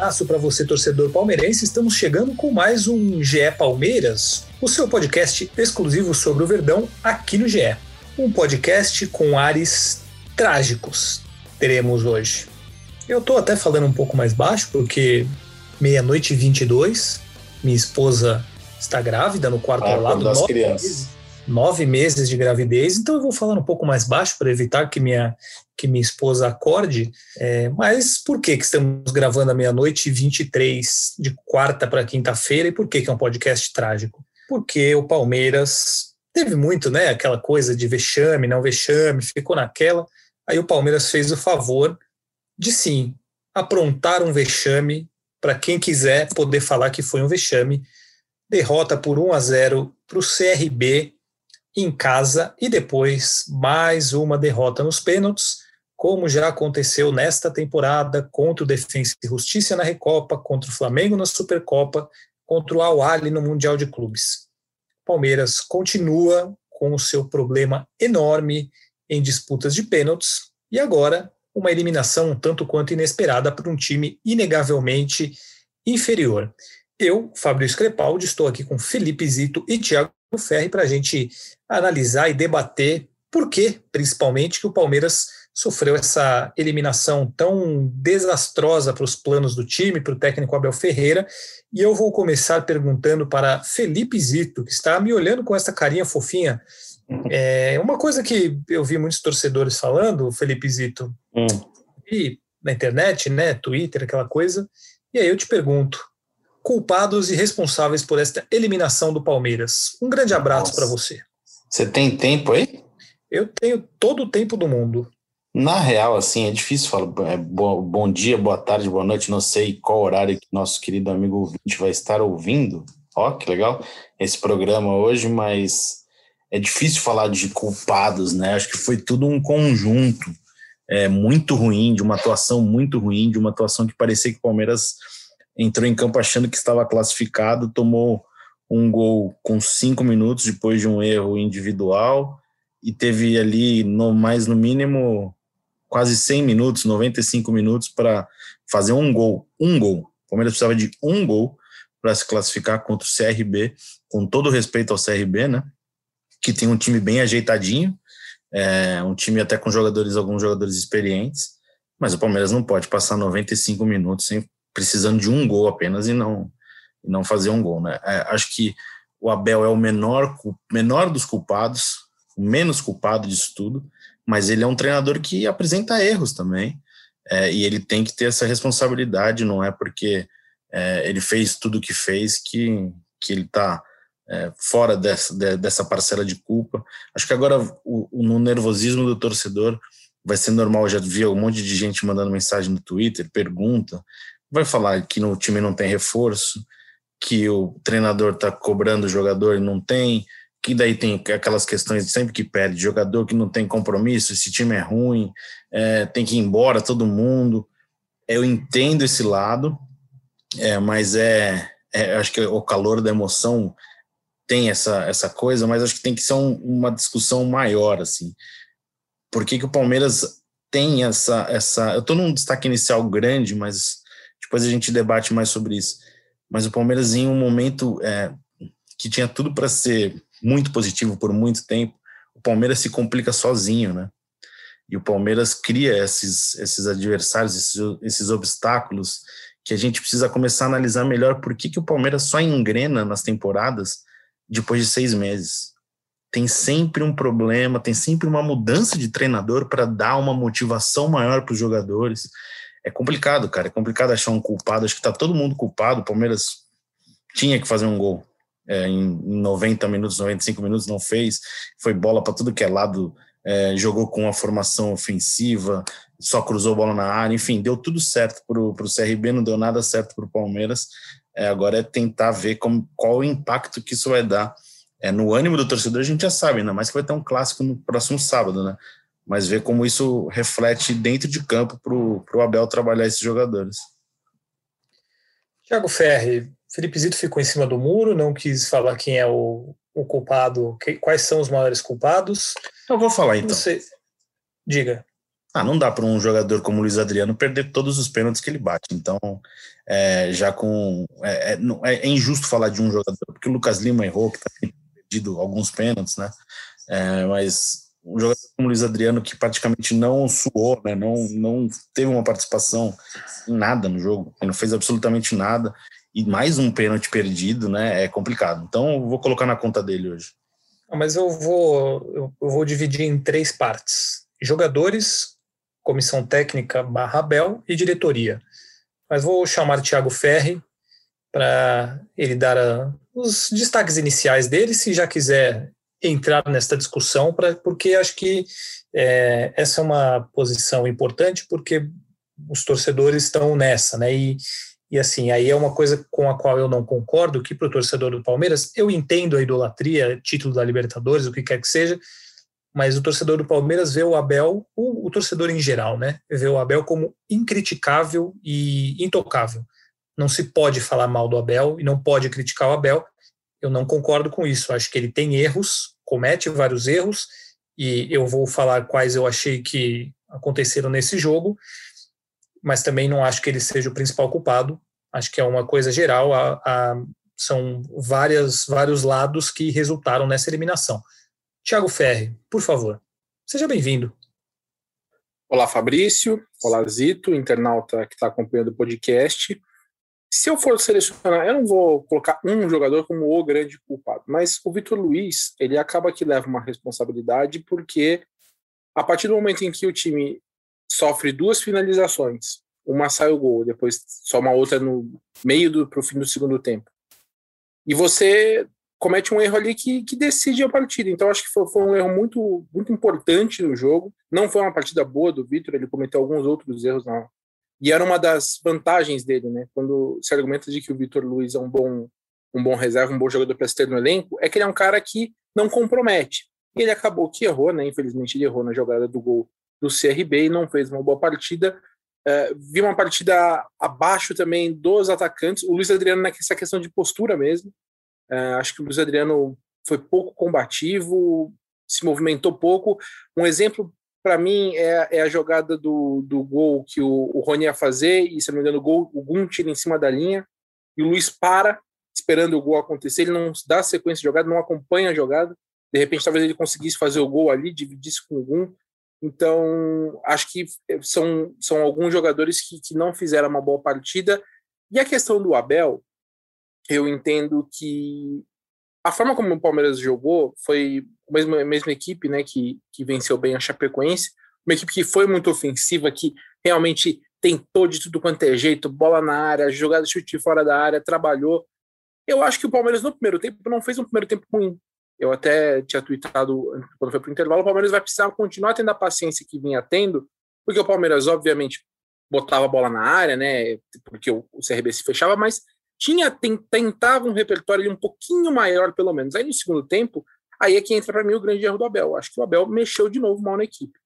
Abraço para você, torcedor palmeirense. Estamos chegando com mais um GE Palmeiras, o seu podcast exclusivo sobre o Verdão aqui no GE. Um podcast com ares trágicos teremos hoje. Eu tô até falando um pouco mais baixo porque meia-noite e 22, minha esposa está grávida no quarto Ah, ao lado. das nove crianças. meses- Nove meses de gravidez, então eu vou falar um pouco mais baixo para evitar que minha, que minha esposa acorde. É, mas por que, que estamos gravando à meia-noite e 23 de quarta para quinta-feira e por que, que é um podcast trágico? Porque o Palmeiras teve muito, né? Aquela coisa de vexame, não vexame, ficou naquela. Aí o Palmeiras fez o favor de sim aprontar um vexame para quem quiser poder falar que foi um vexame. Derrota por 1 a 0 para o CRB em casa e depois mais uma derrota nos pênaltis, como já aconteceu nesta temporada contra o Defensa e Justiça na Recopa, contra o Flamengo na Supercopa, contra o Al-Ahly no Mundial de Clubes. Palmeiras continua com o seu problema enorme em disputas de pênaltis e agora uma eliminação um tanto quanto inesperada para um time inegavelmente inferior. Eu, Fabrício Crepaldi, estou aqui com Felipe Zito e Thiago Ferri para a gente analisar e debater por que, principalmente, que o Palmeiras sofreu essa eliminação tão desastrosa para os planos do time, para o técnico Abel Ferreira. E eu vou começar perguntando para Felipe Zito, que está me olhando com essa carinha fofinha. É uma coisa que eu vi muitos torcedores falando, Felipe Zito, Hum. e na internet, né, Twitter, aquela coisa. E aí eu te pergunto, culpados e responsáveis por esta eliminação do Palmeiras. Um grande abraço para você. Você tem tempo aí? Eu tenho todo o tempo do mundo. Na real, assim, é difícil falar é, bo- bom dia, boa tarde, boa noite. Não sei qual horário que nosso querido amigo ouvinte vai estar ouvindo. Ó, que legal esse programa hoje, mas é difícil falar de culpados, né? Acho que foi tudo um conjunto é, muito ruim, de uma atuação muito ruim, de uma atuação que parecia que o Palmeiras entrou em campo achando que estava classificado, tomou um gol com cinco minutos depois de um erro individual e teve ali no mais no mínimo quase 100 minutos, 95 minutos para fazer um gol, um gol. O Palmeiras precisava de um gol para se classificar contra o CRB, com todo respeito ao CRB, né? Que tem um time bem ajeitadinho, é, um time até com jogadores, alguns jogadores experientes, mas o Palmeiras não pode passar 95 minutos sem precisando de um gol apenas e não e não fazer um gol, né? É, acho que o Abel é o menor menor dos culpados, o menos culpado disso tudo, mas ele é um treinador que apresenta erros também, é, e ele tem que ter essa responsabilidade, não é porque é, ele fez tudo o que fez que, que ele está fora dessa, de- dessa parcela de culpa. Acho que agora, o, o- no nervosismo do torcedor, vai ser normal. Eu já vi um monte de gente mandando mensagem no Twitter, pergunta, vai falar que no time não tem reforço, que o treinador está cobrando o jogador e não tem, que daí tem aquelas questões de sempre que perde, jogador que não tem compromisso, esse time é ruim, é, tem que ir embora todo mundo. Eu entendo esse lado, é, mas é, é, acho que o calor da emoção tem essa, essa coisa, mas acho que tem que ser um- uma discussão maior, assim. Por que, que o Palmeiras tem essa, essa... Eu estou num destaque inicial grande, mas depois a gente debate mais sobre isso. Mas o Palmeiras, em um momento é, que tinha tudo para ser muito positivo por muito tempo, o Palmeiras se complica sozinho, né? E o Palmeiras cria esses, esses adversários, esses, esses obstáculos que a gente precisa começar a analisar melhor por que, que o Palmeiras só engrena nas temporadas depois de seis meses. Tem sempre um problema, tem sempre uma mudança de treinador para dar uma motivação maior para os jogadores. É complicado, cara. É complicado achar um culpado. Acho que está todo mundo culpado. O Palmeiras tinha que fazer um gol. é, em 90 minutos, 95 minutos, não fez, foi bola para tudo que é lado, é, jogou com uma formação ofensiva, só cruzou bola na área, enfim, deu tudo certo para o CRB, não deu nada certo para o Palmeiras. É, agora é tentar ver como, qual o impacto que isso vai dar. É, no ânimo do torcedor a gente já sabe, ainda mais que vai ter um clássico no próximo sábado, né? Mas ver como isso reflete dentro de campo para o Abel trabalhar esses jogadores. Tiago Ferri, Felipe Zito ficou em cima do muro, não quis falar quem é o, o culpado, que, quais são os maiores culpados. Eu vou falar então. Você, diga. Ah, não dá para um jogador como o Luiz Adriano perder todos os pênaltis que ele bate. Então, é, já com. É, é, é, injusto falar de um jogador, porque o Lucas Lima errou, que está perdido alguns pênaltis, né? É, mas um jogador como Luiz Adriano, que praticamente não suou, né? Não, não teve uma participação em nada no jogo, ele não fez absolutamente nada. E mais um pênalti perdido, né? É complicado. Então, eu vou colocar na conta dele hoje. Mas eu vou, eu vou dividir em três partes: jogadores, comissão técnica barra Bel e diretoria. Mas vou chamar Thiago Ferri para ele dar a, os destaques iniciais dele, se já quiser entrar nesta discussão, pra, porque acho que é, essa é uma posição importante, porque os torcedores estão nessa, né? E, e assim, aí é uma coisa com a qual eu não concordo, que para o torcedor do Palmeiras, eu entendo a idolatria, título da Libertadores, o que quer que seja, mas o torcedor do Palmeiras vê o Abel, o, o, torcedor em geral, né, vê o Abel como incriticável e intocável. Não se pode falar mal do Abel e não pode criticar o Abel. Eu não concordo com isso. Acho que ele tem erros, comete vários erros, e eu vou falar quais eu achei que aconteceram nesse jogo, mas também não acho que ele seja o principal culpado. Acho que é uma coisa geral. A, a, são várias, vários lados que resultaram nessa eliminação. Tiago Ferri, por favor, seja bem-vindo. Olá, Fabrício. Olá, Zito, internauta que está acompanhando o podcast. Se eu for selecionar, eu não vou colocar um jogador como o grande culpado, mas o Vitor Luiz, ele acaba que leva uma responsabilidade porque a partir do momento em que o time sofre duas finalizações, uma sai o gol, depois só uma outra no meio do pro fim do segundo tempo. E você comete um erro ali que, que decide a partida. Então, acho que foi, foi, um erro muito, muito importante no jogo. Não foi uma partida boa do Vitor, ele cometeu alguns outros erros na. E era uma das vantagens dele, né? Quando se argumenta de que o Vitor Luiz é um bom, um bom reserva, um bom jogador para se ter no elenco, é que ele é um cara que não compromete. E ele acabou que errou, né? Infelizmente, ele errou na jogada do gol do CRB e não fez uma boa partida. Uh, vi uma partida abaixo também dos atacantes. O Luiz Adriano nessa questão de postura mesmo. Uh, acho que o Luiz Adriano foi pouco combativo, se movimentou pouco. Um exemplo para mim é, é, a jogada do, do gol que o, o Rony ia fazer, e se não me engano, o, gol, o Gum tira em cima da linha, e o Luiz para, esperando o gol acontecer. Ele não dá sequência de jogada, não acompanha a jogada. De repente, talvez ele conseguisse fazer o gol ali, dividisse com o Gum. Então, acho que são, são alguns jogadores que, que não fizeram uma boa partida. E a questão do Abel, eu entendo que a forma como o Palmeiras jogou foi a mesma, a mesma equipe né, que, que venceu bem a Chapecoense, uma equipe que foi muito ofensiva, que realmente tentou de tudo quanto é jeito, bola na área, jogada chute fora da área, trabalhou. Eu acho que o Palmeiras no primeiro tempo não fez um primeiro tempo ruim. Eu até tinha tweetado quando foi para o intervalo, o Palmeiras vai precisar continuar tendo a paciência que vinha tendo, porque o Palmeiras, obviamente, botava a bola na área, né? Porque o CRB se fechava, mas tinha tentava um repertório um pouquinho maior, pelo menos. Aí no segundo tempo, aí é que entra para mim o grande erro do Abel. Acho que o Abel mexeu de novo mal na equipe.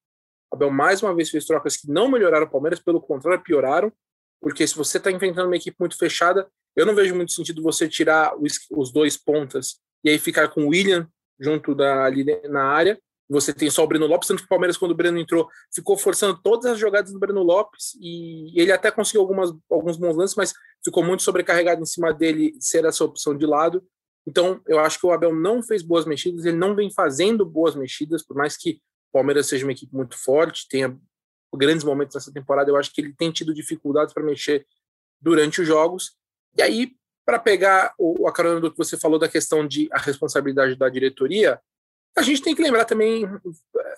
O Abel mais uma vez fez trocas que não melhoraram o Palmeiras, pelo contrário, pioraram. Porque se você está enfrentando uma equipe muito fechada, eu não vejo muito sentido você tirar os, os dois pontas e aí ficar com o William junto da, ali na área você tem só o Breno Lopes, tanto que o Palmeiras, quando o Breno entrou, ficou forçando todas as jogadas do Breno Lopes e ele até conseguiu algumas, alguns bons lances, mas ficou muito sobrecarregado em cima dele ser essa opção de lado. Então, eu acho que o Abel não fez boas mexidas, ele não vem fazendo boas mexidas, por mais que o Palmeiras seja uma equipe muito forte, tenha grandes momentos nessa temporada, eu acho que ele tem tido dificuldades para mexer durante os jogos. E aí, para pegar o, a carona do que você falou da questão de a responsabilidade da diretoria, a gente tem que lembrar também,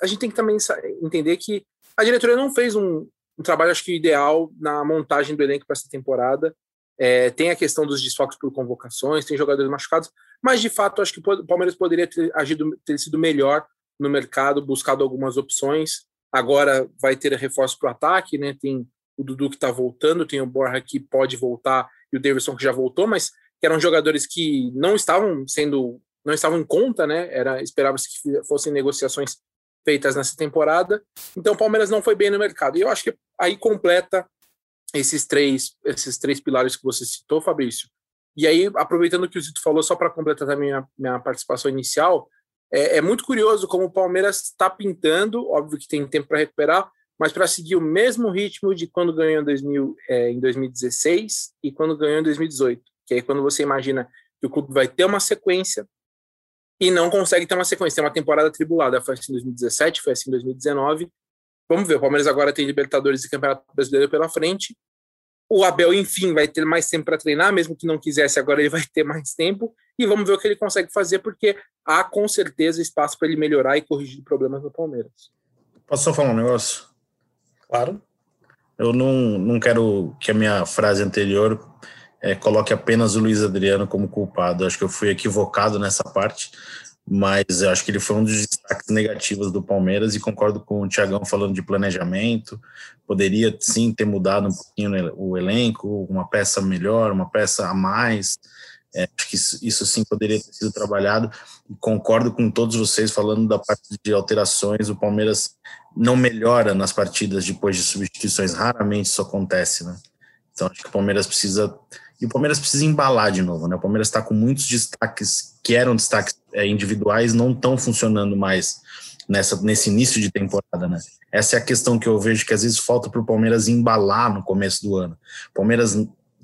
a gente tem que também entender que a diretoria não fez um, um trabalho, acho que ideal, na montagem do elenco para essa temporada. É, tem a questão dos desfoques por convocações, tem jogadores machucados, mas de fato acho que o Palmeiras poderia ter agido, ter sido melhor no mercado, buscado algumas opções. Agora vai ter reforço para o ataque, né? Tem o Dudu que está voltando, tem o Borja que pode voltar e o Davidson que já voltou, mas que eram jogadores que não estavam sendo, não estavam em conta, né? Era esperava-se que fossem negociações feitas nessa temporada. Então o Palmeiras não foi bem no mercado. E eu acho que aí completa esses três, esses três pilares que você citou, Fabrício. E aí, aproveitando que o Zito falou, só para completar a minha, minha participação inicial, é, é muito curioso como o Palmeiras está pintando, óbvio que tem tempo para recuperar, mas para seguir o mesmo ritmo de quando ganhou em, 2000, é, em 2016 e quando ganhou em 2018. Que aí quando você imagina que o clube vai ter uma sequência e não consegue ter uma sequência, tem uma temporada tribulada. Foi assim em 2017, foi assim em 2019. Vamos ver, o Palmeiras agora tem Libertadores e Campeonato Brasileiro pela frente. O Abel, enfim, vai ter mais tempo para treinar, mesmo que não quisesse, agora ele vai ter mais tempo. E vamos ver o que ele consegue fazer, porque há com certeza espaço para ele melhorar e corrigir problemas no Palmeiras. Posso só falar um negócio? Claro. Eu não, não quero que a minha frase anterior é, coloque apenas o Luiz Adriano como culpado. Acho que eu fui equivocado nessa parte, mas acho que ele foi um dos destaques negativos do Palmeiras e concordo com o Tiagão falando de planejamento. Poderia sim ter mudado um pouquinho o elenco, uma peça melhor, uma peça a mais. É, acho que isso, isso, sim poderia ter sido trabalhado. Concordo com todos vocês falando da parte de alterações. O Palmeiras não melhora nas partidas depois de substituições, raramente isso acontece, né? Então acho que o Palmeiras precisa e o Palmeiras precisa embalar de novo, né? O Palmeiras está com muitos destaques que eram destaques é, individuais, não estão funcionando mais nessa, nesse início de temporada, né? Essa é a questão que eu vejo que às vezes falta para o Palmeiras embalar no começo do ano. O Palmeiras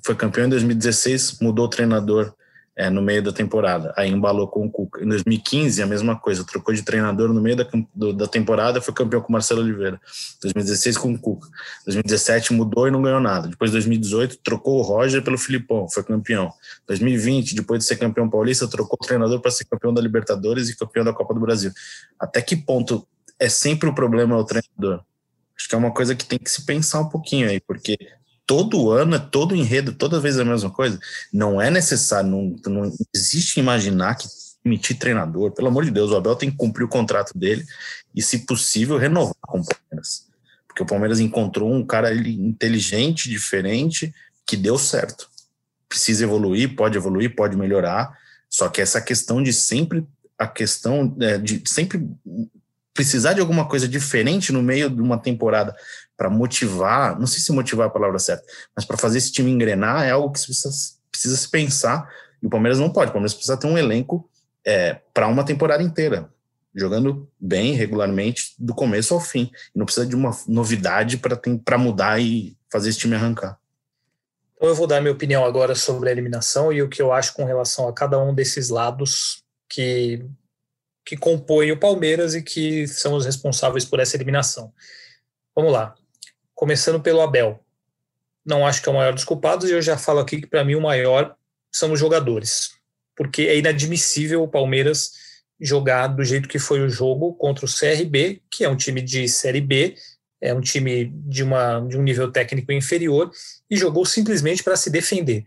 foi campeão em 2016, mudou o treinador é, no meio da temporada. Aí embalou com o Cuca. Em 2015, a mesma coisa, trocou de treinador no meio da, do, da temporada, foi campeão com o Marcelo Oliveira. 2016 com o Cuca. 2017 mudou e não ganhou nada. Depois, 2018, trocou o Roger pelo Filipão, foi campeão. 2020, depois de ser campeão paulista, trocou o treinador para ser campeão da Libertadores e campeão da Copa do Brasil. Até que ponto é sempre o problema o treinador? Acho que é uma coisa que tem que se pensar um pouquinho aí, porque todo ano, é todo enredo, toda vez é a mesma coisa. Não é necessário, não, não existe imaginar que emitir treinador. Pelo amor de Deus, o Abel tem que cumprir o contrato dele e, se possível, renovar com o Palmeiras. Porque o Palmeiras encontrou um cara inteligente, diferente, que deu certo. Precisa evoluir, pode evoluir, pode melhorar. Só que essa questão de sempre a questão é, de sempre precisar de alguma coisa diferente no meio de uma temporada para motivar, não sei se motivar é a palavra certa, mas para fazer esse time engrenar é algo que precisa, precisa se pensar. E o Palmeiras não pode. O Palmeiras precisa ter um elenco é, para uma temporada inteira, jogando bem, regularmente, do começo ao fim. Não precisa de uma novidade para mudar e fazer esse time arrancar. Então eu vou dar minha opinião agora sobre a eliminação e o que eu acho com relação a cada um desses lados que, que compõem o Palmeiras e que são os responsáveis por essa eliminação. Vamos lá. Começando pelo Abel. Não acho que é o maior dos culpados, e eu já falo aqui que para mim o maior são os jogadores. Porque é inadmissível o Palmeiras jogar do jeito que foi o jogo contra o CRB, que é um time de Série B, é um time de, uma, de um nível técnico inferior, e jogou simplesmente para se defender.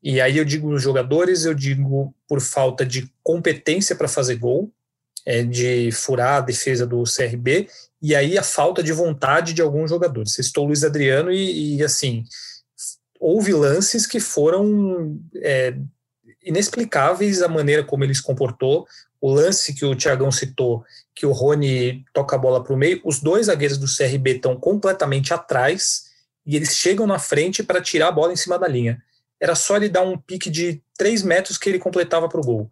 E aí eu digo os jogadores, eu digo por falta de competência para fazer gol, é, de furar a defesa do CRB, e aí a falta de vontade de alguns jogadores. Estou Luiz Adriano e, e, assim, houve lances que foram é, inexplicáveis a maneira como ele se comportou. O lance que o Tiagão citou, que o Rony toca a bola para o meio, os dois zagueiros do CRB estão completamente atrás e eles chegam na frente para tirar a bola em cima da linha. Era só ele dar um pique de 3 metros que ele completava para o gol.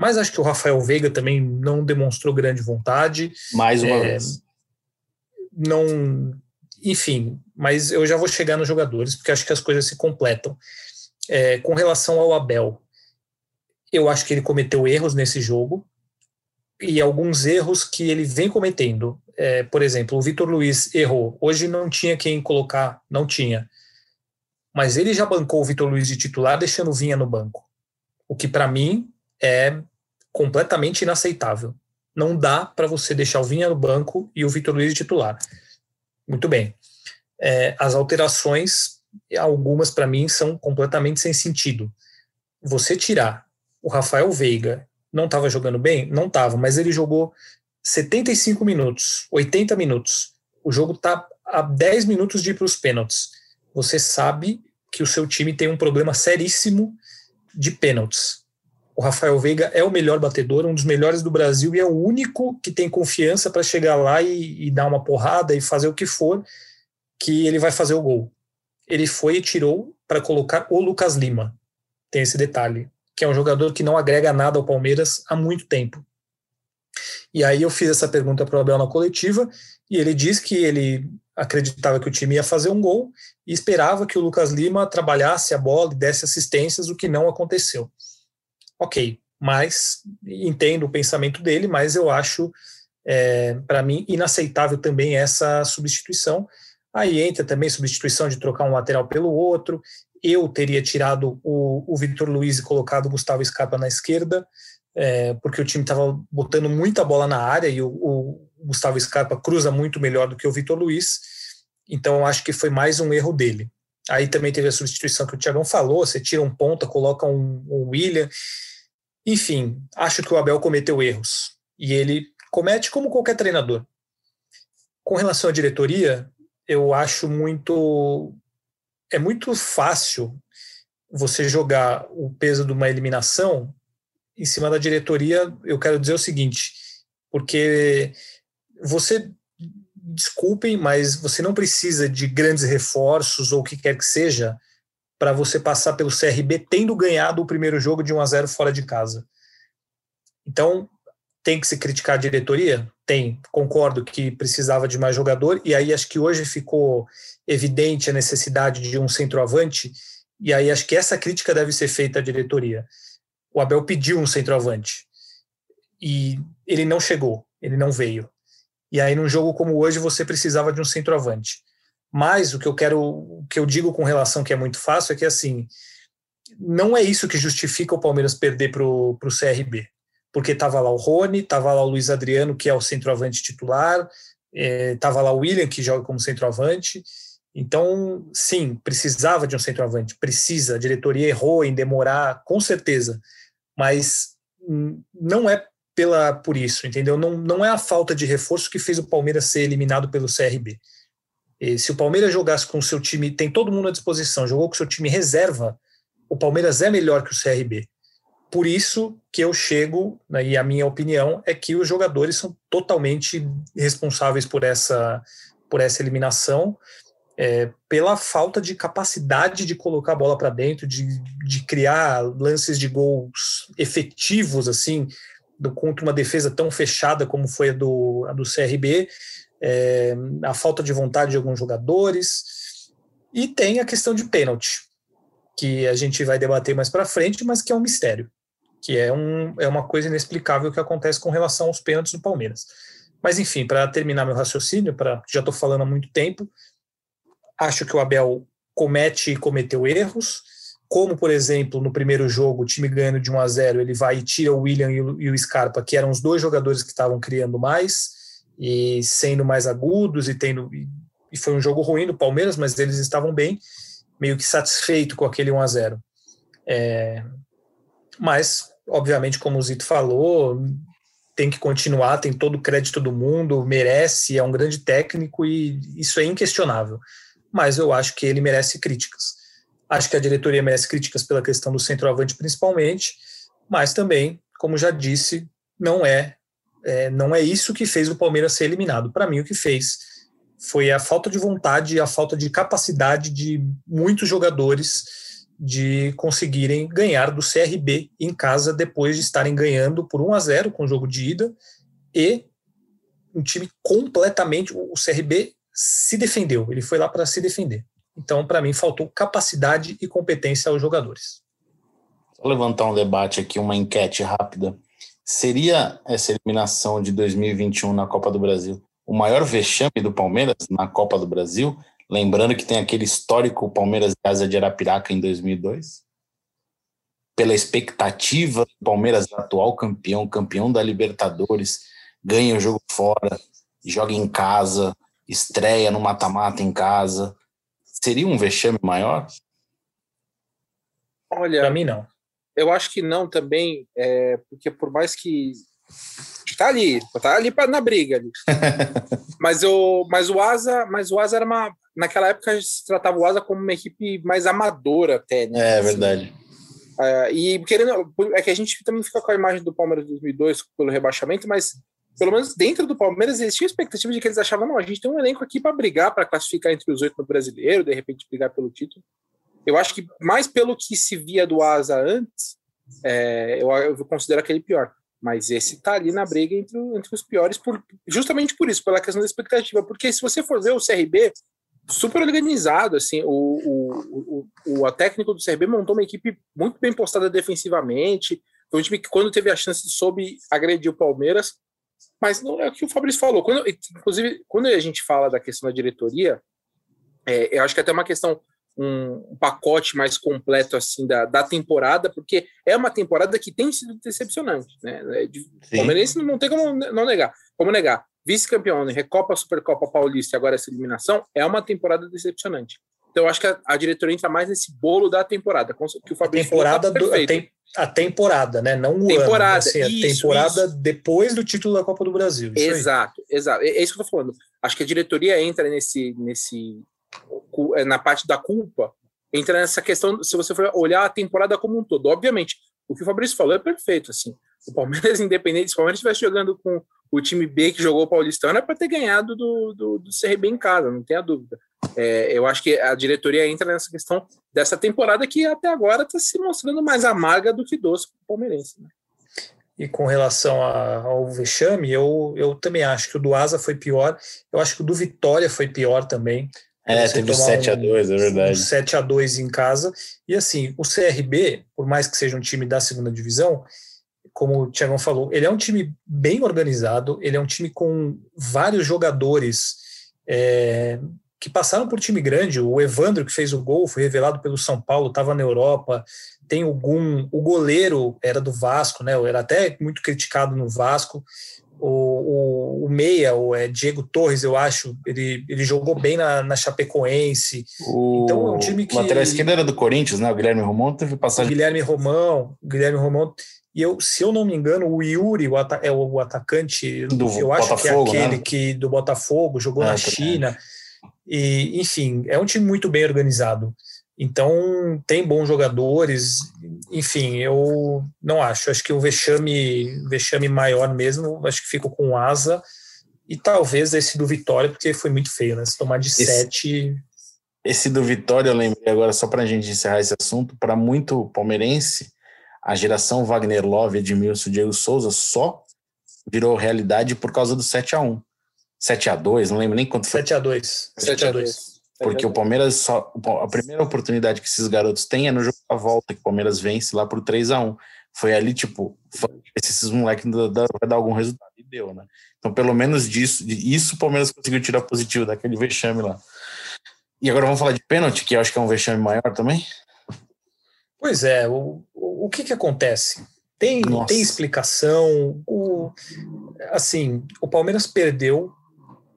Mas acho que o Rafael Veiga também não demonstrou grande vontade. Mais uma é, vez. Não. Enfim, mas eu já vou chegar nos jogadores, porque acho que as coisas se completam. É, com relação ao Abel, eu acho que ele cometeu erros nesse jogo e alguns erros que ele vem cometendo. É, por exemplo, o Vitor Luiz errou. Hoje não tinha quem colocar, não tinha. Mas ele já bancou o Vitor Luiz de titular, deixando o Vinha no banco. O que para mim é completamente inaceitável. Não dá para você deixar o Vinha no banco e o Vitor Luiz titular. Muito bem. É, as alterações algumas para mim são completamente sem sentido. Você tirar o Rafael Veiga, não estava jogando bem? Não estava, mas ele jogou 75 minutos, 80 minutos. O jogo está a 10 minutos de ir para os pênaltis. Você sabe que o seu time tem um problema seríssimo de pênaltis. O Rafael Veiga é o melhor batedor, um dos melhores do Brasil e é o único que tem confiança para chegar lá e, e, dar uma porrada e fazer o que for, que ele vai fazer o gol. Ele foi e tirou para colocar o Lucas Lima. Tem esse detalhe, que é um jogador que não agrega nada ao Palmeiras há muito tempo. E aí eu fiz essa pergunta para o Abel na coletiva e ele disse que ele acreditava que o time ia fazer um gol e esperava que o Lucas Lima trabalhasse a bola e desse assistências, o que não aconteceu. Ok, mas entendo o pensamento dele, mas eu acho, é, para mim, inaceitável também essa substituição. Aí entra também substituição de trocar um lateral pelo outro. Eu teria tirado o, o Vitor Luiz e colocado o Gustavo Scarpa na esquerda é, porque o time estava botando muita bola na área e o, o, Gustavo Scarpa cruza muito melhor do que o Vitor Luiz, então acho que foi mais um erro dele. Aí também teve a substituição que o Thiagão falou: você tira um ponta, coloca um, um William. Enfim, acho que o Abel cometeu erros e ele comete como qualquer treinador. Com relação à diretoria, eu acho muito. É muito fácil você jogar o peso de uma eliminação em cima da diretoria, eu quero dizer o seguinte, porque você desculpem, mas você não precisa de grandes reforços ou o que quer que seja para você passar pelo CRB tendo ganhado o primeiro jogo de 1 a 0 fora de casa. Então, tem que se criticar a diretoria? Tem. Concordo que precisava de mais jogador, e aí acho que hoje ficou evidente a necessidade de um centroavante, e aí acho que essa crítica deve ser feita à diretoria o Abel pediu um centroavante e ele não chegou, ele não veio. E aí num jogo como hoje você precisava de um centroavante. Mas o que eu quero, o que eu digo com relação que é muito fácil é que assim, não é isso que justifica o Palmeiras perder para o CRB, porque estava lá o Rony, estava lá o Luiz Adriano, que é o centroavante titular, estava é, lá o William, que joga como centroavante. Então, sim, precisava de um centroavante, precisa. A diretoria errou em demorar, com certeza mas não é pela por isso, entendeu? Não, não é a falta de reforço que fez o Palmeiras ser eliminado pelo CRB. E se o Palmeiras jogasse com o seu time, tem todo mundo à disposição, jogou com o seu time reserva, o Palmeiras é melhor que o CRB. Por isso que eu chego, né, e a minha opinião é que os jogadores são totalmente responsáveis por essa, por essa eliminação é, pela falta de capacidade de colocar a bola para dentro, de, de criar lances de gols efetivos, assim, do, contra uma defesa tão fechada como foi a do, a do CRB, é, a falta de vontade de alguns jogadores, e tem a questão de pênalti, que a gente vai debater mais para frente, mas que é um mistério, que é, um, é uma coisa inexplicável que acontece com relação aos pênaltis do Palmeiras. Mas enfim, para terminar meu raciocínio, para já estou falando há muito tempo, Acho que o Abel comete e cometeu erros, como, por exemplo, no primeiro jogo, o time ganhando de 1 a 0 ele vai e tira o William e o, e o Scarpa, que eram os dois jogadores que estavam criando mais e sendo mais agudos e tendo e foi um jogo ruim do Palmeiras, mas eles estavam bem, meio que satisfeito com aquele 1 a 0. É, mas, obviamente, como o Zito falou, tem que continuar, tem todo o crédito do mundo, merece, é um grande técnico e isso é inquestionável mas eu acho que ele merece críticas. Acho que a diretoria merece críticas pela questão do centroavante, principalmente, mas também, como já disse, não é, é não é isso que fez o Palmeiras ser eliminado. Para mim, o que fez foi a falta de vontade a falta de capacidade de muitos jogadores de conseguirem ganhar do CRB em casa depois de estarem ganhando por 1 a 0 com o jogo de ida e um time completamente o CRB se defendeu, ele foi lá para se defender. Então, para mim, faltou capacidade e competência aos jogadores. Vou levantar um debate aqui, uma enquete rápida. Seria essa eliminação de 2021 na Copa do Brasil o maior vexame do Palmeiras na Copa do Brasil? Lembrando que tem aquele histórico Palmeiras e Asa de Arapiraca em 2002? Pela expectativa do Palmeiras atual campeão, campeão da Libertadores, ganha o jogo fora, joga em casa, estreia no mata-mata em casa. seria um vexame maior? Olha, Para mim, não. Eu acho que não também, é, porque por mais que tá ali, tá ali pra, na briga ali. mas, eu, mas o Asa, mas o Asa era uma naquela época se tratava o Asa como uma equipe mais amadora até, né? É Assim, verdade. é, e querendo é que a gente também fica com a imagem do Palmeiras de 2002 pelo rebaixamento, mas pelo menos dentro do Palmeiras existia a expectativa de que eles achavam não, a gente tem um elenco aqui para brigar, para classificar entre os oito no Brasileiro, de repente brigar pelo título. Eu acho que mais pelo que se via do Asa antes, é, eu, eu considero aquele pior. Mas esse tá ali na briga entre, entre os piores, por, justamente por isso, pela questão da expectativa. Porque se você for ver o CRB, super organizado, assim, o, o, o, o técnico do CRB montou uma equipe muito bem postada defensivamente, foi um time que quando teve a chance soube agredir o Palmeiras, mas não é o que o Fabrício falou. Quando, inclusive, quando a gente fala da questão da diretoria, é, eu acho que é até uma questão, um, pacote mais completo assim da, da temporada, porque é uma temporada que tem sido decepcionante, né? É de- Sim. Palmeirense não tem como não negar. Como negar? Vice-campeão, né? Recopa, Supercopa Paulista e agora essa eliminação é uma temporada decepcionante. Então, eu acho que a, a diretoria entra mais nesse bolo da temporada, que o A Fabrício falou, tá temporada, do, a, tem- a temporada, né? Não o Temporada, ano. Assim, a isso, temporada isso. depois do título da Copa do Brasil. isso aí. Exato, exato. É, é isso que eu tô falando. Acho que a diretoria entra nesse, nesse é, na parte da culpa, entra nessa questão, se você for olhar a temporada como um todo. Obviamente, o que o Fabrício falou é perfeito, assim. O Palmeiras independente, se o Palmeiras estivesse jogando com o time B que jogou o Paulistão, era para ter ganhado do, do, do CRB em casa, não tenha dúvida. É, eu acho que a diretoria entra nessa questão dessa temporada que até agora está se mostrando mais amarga do que doce para o palmeirense. Né? E com relação a- ao vexame, eu, eu também acho que o do Asa foi pior. Eu acho que o do Vitória foi pior também. É, teve o tomar 7 a 2 é Um verdade. 7 a 2 em casa. E assim, o CRB, por mais que seja um time da segunda divisão, como o Tiagão falou, ele é um time bem organizado, ele é um time com vários jogadores é, que passaram por time grande. O Evandro, que fez o gol, foi revelado pelo São Paulo, estava na Europa. Tem o Gum, o goleiro era do Vasco, né? Era até muito criticado no Vasco. O, o, o Meia, o é, Diego Torres, eu acho, ele, ele jogou bem na, na Chapecoense. O Então, é um time que- lateral esquerdo era do Corinthians, né? O Guilherme Romão teve passagem. Guilherme Romão, Guilherme Romão. E eu, se eu não me engano, o Yuri, o ata- é o atacante, Do eu acho Botafogo, que é aquele né? que do Botafogo jogou na também. China. E, enfim, é um time muito bem organizado. Então, tem bons jogadores. Enfim, eu não acho. Acho que o vexame, vexame maior mesmo, acho que fico com o Asa. E talvez esse do Vitória, porque foi muito feio, né? Se tomar de Esse- sete. Esse do Vitória, eu lembrei agora, só para a gente encerrar esse assunto, para muito palmeirense, a geração Wagner Love, Edmilson, Diego Souza só virou realidade por causa do 7 a 1 7 a 2 não lembro nem quanto foi. 7 a 2 7 a 2 Porque o Palmeiras só. A primeira oportunidade que esses garotos têm é no jogo da volta, que o Palmeiras vence lá por 3 a 1 Foi ali, tipo, esses moleques vai dar algum resultado. E deu, né? Então, pelo menos disso, isso o Palmeiras conseguiu tirar positivo daquele vexame lá. E agora vamos falar de pênalti, que eu acho que é um vexame maior também. Pois é, o, o, que que acontece? Tem, Nossa. tem explicação. O, assim, o Palmeiras perdeu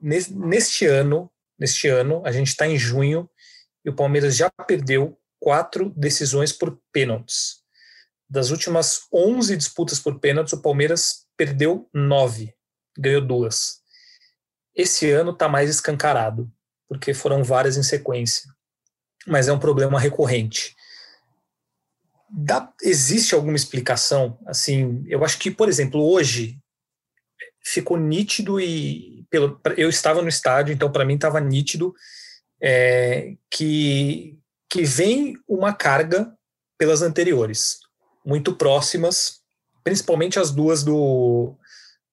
neste ano. Neste ano, a gente está em junho e o Palmeiras já perdeu quatro decisões por pênaltis. Das últimas 11 disputas por pênaltis, o Palmeiras perdeu nove, ganhou duas. Esse ano está mais escancarado, porque foram várias em sequência. Mas é um problema recorrente. Dá, existe alguma explicação? Assim, eu acho que, por exemplo, hoje ficou nítido e pelo, eu estava no estádio, então para mim estava nítido é, que que vem uma carga pelas anteriores, muito próximas, principalmente as duas do,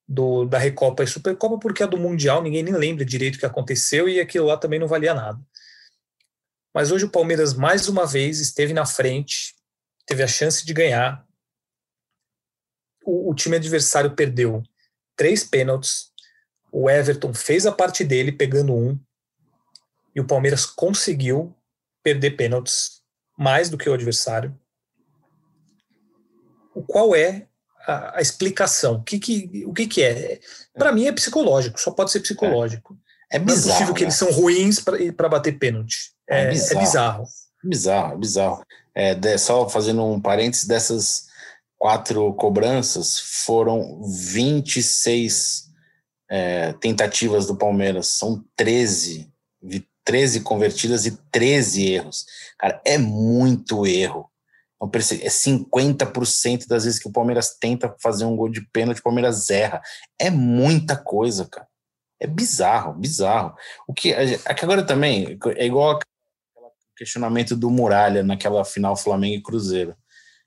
do da Recopa e Supercopa, porque a do Mundial ninguém nem lembra direito o que aconteceu e aquilo lá também não valia nada. Mas hoje o Palmeiras mais uma vez esteve na frente, teve a chance de ganhar. O, o time adversário perdeu três pênaltis. O Everton fez a parte dele, pegando um. E o Palmeiras conseguiu perder pênaltis mais do que o adversário. O qual é a, a explicação? O que, que, o que, que é? Para mim é psicológico, só pode ser psicológico. É Não é bizarro. possível que né? eles são ruins para bater pênalti. É É, é bizarro. bizarro. Bizarro, bizarro. É, de- só fazendo um parênteses, dessas quatro cobranças, foram 26 é, tentativas do Palmeiras. São 13. vi- 13 convertidas e 13 erros. Cara, é muito erro. Então, É 50% das vezes que o Palmeiras tenta fazer um gol de pênalti, o Palmeiras erra. É muita coisa, cara. É bizarro, bizarro. O que, é que agora também é igual aquele questionamento do Muralha naquela final Flamengo e Cruzeiro.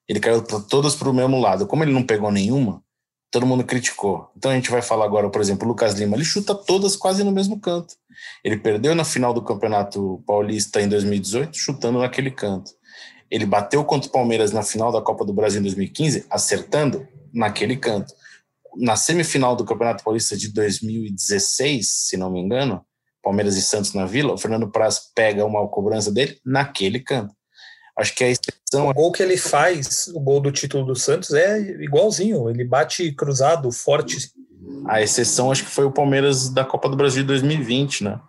Ele caiu todas para o mesmo lado. Como ele não pegou nenhuma, todo mundo criticou. Então a gente vai falar agora, por exemplo, o Lucas Lima, ele chuta todas quase no mesmo canto. Ele perdeu na final do Campeonato Paulista em 2018, chutando naquele canto. Ele bateu contra o Palmeiras na final da Copa do Brasil em 2015, acertando naquele canto. Na semifinal do Campeonato Paulista de 2016, se não me engano, Palmeiras e Santos na Vila, o Fernando Praz pega uma cobrança dele naquele canto. Acho que a exceção O gol que ele faz, o gol do título do Santos, é igualzinho. Ele bate cruzado, forte. A exceção acho que foi o Palmeiras da Copa do Brasil de 2020, né?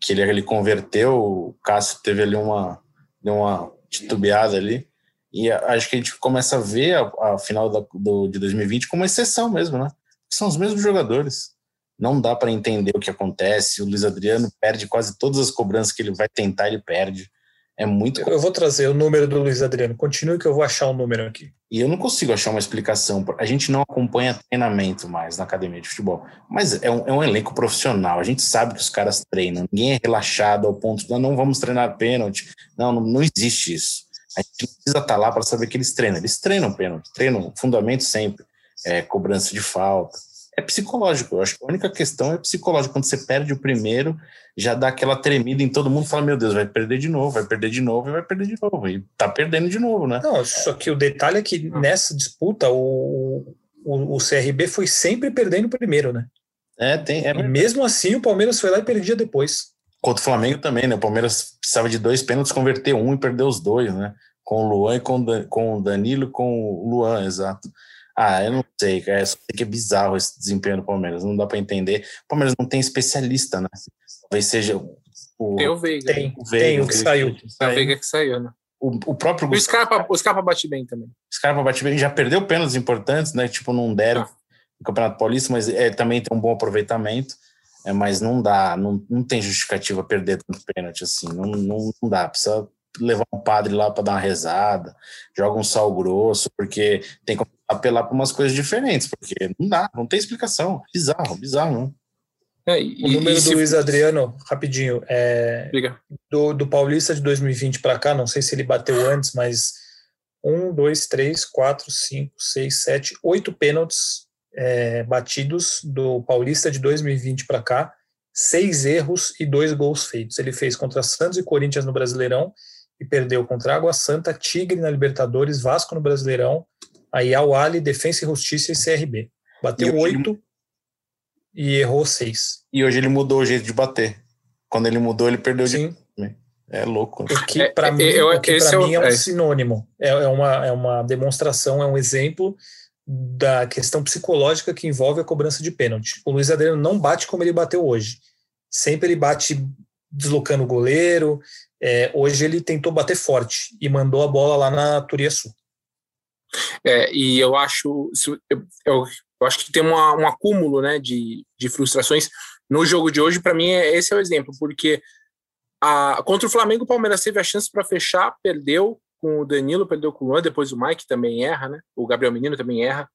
Que ele, ele converteu, o Cássio teve ali uma, uma titubeada ali. E acho que a gente começa a ver a, a final da, do, de 2020 como uma exceção mesmo, né? São os mesmos jogadores. Não dá para entender o que acontece. O Luiz Adriano perde quase todas as cobranças que ele vai tentar, ele perde. É muito Eu vou trazer o número do Luiz Adriano. Continue que eu vou achar o número aqui. E eu não consigo achar uma explicação. A gente não acompanha treinamento mais na academia de futebol. Mas é um, é um elenco profissional. A gente sabe que os caras treinam. Ninguém é relaxado ao ponto de "Ah, não vamos treinar pênalti. Não, não, não existe isso. A gente precisa estar lá para saber que eles treinam. Eles treinam pênalti, treinam fundamento sempre. É, cobrança de falta. É psicológico. Eu acho que a única questão é psicológica. Quando você perde o primeiro, já dá aquela tremida em todo mundo fala: Meu Deus, vai perder de novo, vai perder de novo e vai perder de novo. E tá perdendo de novo, né? Não, só que o detalhe é que nessa disputa o, o, o CRB foi sempre perdendo o primeiro, né? É, tem. É E mesmo assim o Palmeiras foi lá e perdia depois. Contra o Flamengo também, né? O Palmeiras precisava de dois pênaltis, converter um e perdeu os dois, né? Com o Luan e com, com o Danilo e com o Luan, exato. Ah, eu não sei, cara. Só sei que é bizarro esse desempenho do Palmeiras. Não dá para entender. O Palmeiras não tem especialista, né? Talvez seja o, Tem o Veiga. Tem, o Veiga, tem o que saiu. É o Veiga que saiu, né? O, o próprio O Scarpa, o Scarpa bate bem também. Scarpa bate bem, já perdeu pênaltis importantes, né? Tipo, não deram Ah. no Campeonato Paulista, mas é, também tem um bom aproveitamento. É, mas não dá, não, não tem justificativa perder tanto pênalti assim. Não, não, não dá. Precisa levar um padre lá para dar uma rezada, joga um sal grosso, porque tem que apelar para umas coisas diferentes, porque não dá, não tem explicação. Bizarro, bizarro, não. É, e, O número e do se- Luiz Adriano, rapidinho, é do, do Paulista de 2020 para cá, não sei se ele bateu antes, mas um, dois, três, quatro, cinco, seis, sete, oito pênaltis é, batidos do Paulista de 2020 para cá, seis erros e dois gols feitos. Ele fez contra Santos e Corinthians no Brasileirão e perdeu contra Água Santa, Tigre na Libertadores, Vasco no Brasileirão, aí Al Ali, Defensa e Justiça e CRB. Bateu E hoje ele- oito e errou seis. E hoje ele mudou o jeito de bater. Quando ele mudou, ele perdeu de. Sim. É louco. O que É, para é, mim, eu- o que pra é mim é um é. sinônimo, é, é uma, é uma demonstração, é um exemplo da questão psicológica que envolve a cobrança de pênalti. O Luiz Adriano não bate como ele bateu hoje. Sempre ele bate deslocando o goleiro. É, hoje ele tentou bater forte e mandou a bola lá na Turiaçu. É, e eu acho, eu, eu, eu acho que tem uma, um acúmulo né, de, de frustrações no jogo de hoje. Para mim, é, esse é o exemplo, porque a, contra o Flamengo, o Palmeiras teve a chance para fechar, perdeu com o Danilo, perdeu com o Luan, depois o Mike também erra, né? O Gabriel Menino também erra.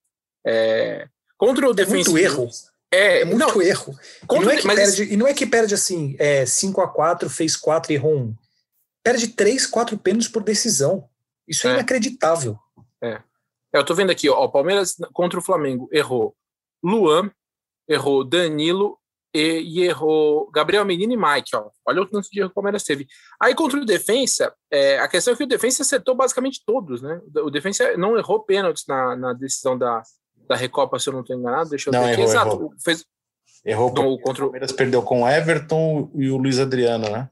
É, contra o É muito erro. É, É muito não, erro. E não, é que mas perde, e não é que perde assim, é, 5 a 4 fez 4 e errou 1. Perde 3, 4 pênaltis por decisão. Isso é, É. inacreditável. É, eu tô vendo aqui, ó, o Palmeiras contra o Flamengo errou Luan, errou Danilo e, e errou Gabriel Menino e Mike, ó. Olha o tanto de erro que o Palmeiras teve. Aí contra o Defensa, é, a questão é que o Defensa acertou basicamente todos, né? O Defensa não errou pênaltis na, na decisão da, da Recopa, se eu não estou enganado. Deixa eu Não, ver aqui. errou, Exato. errou. Fez, Errou porque contra o o, Palmeiras perdeu com o Everton e o Luiz Adriano, né?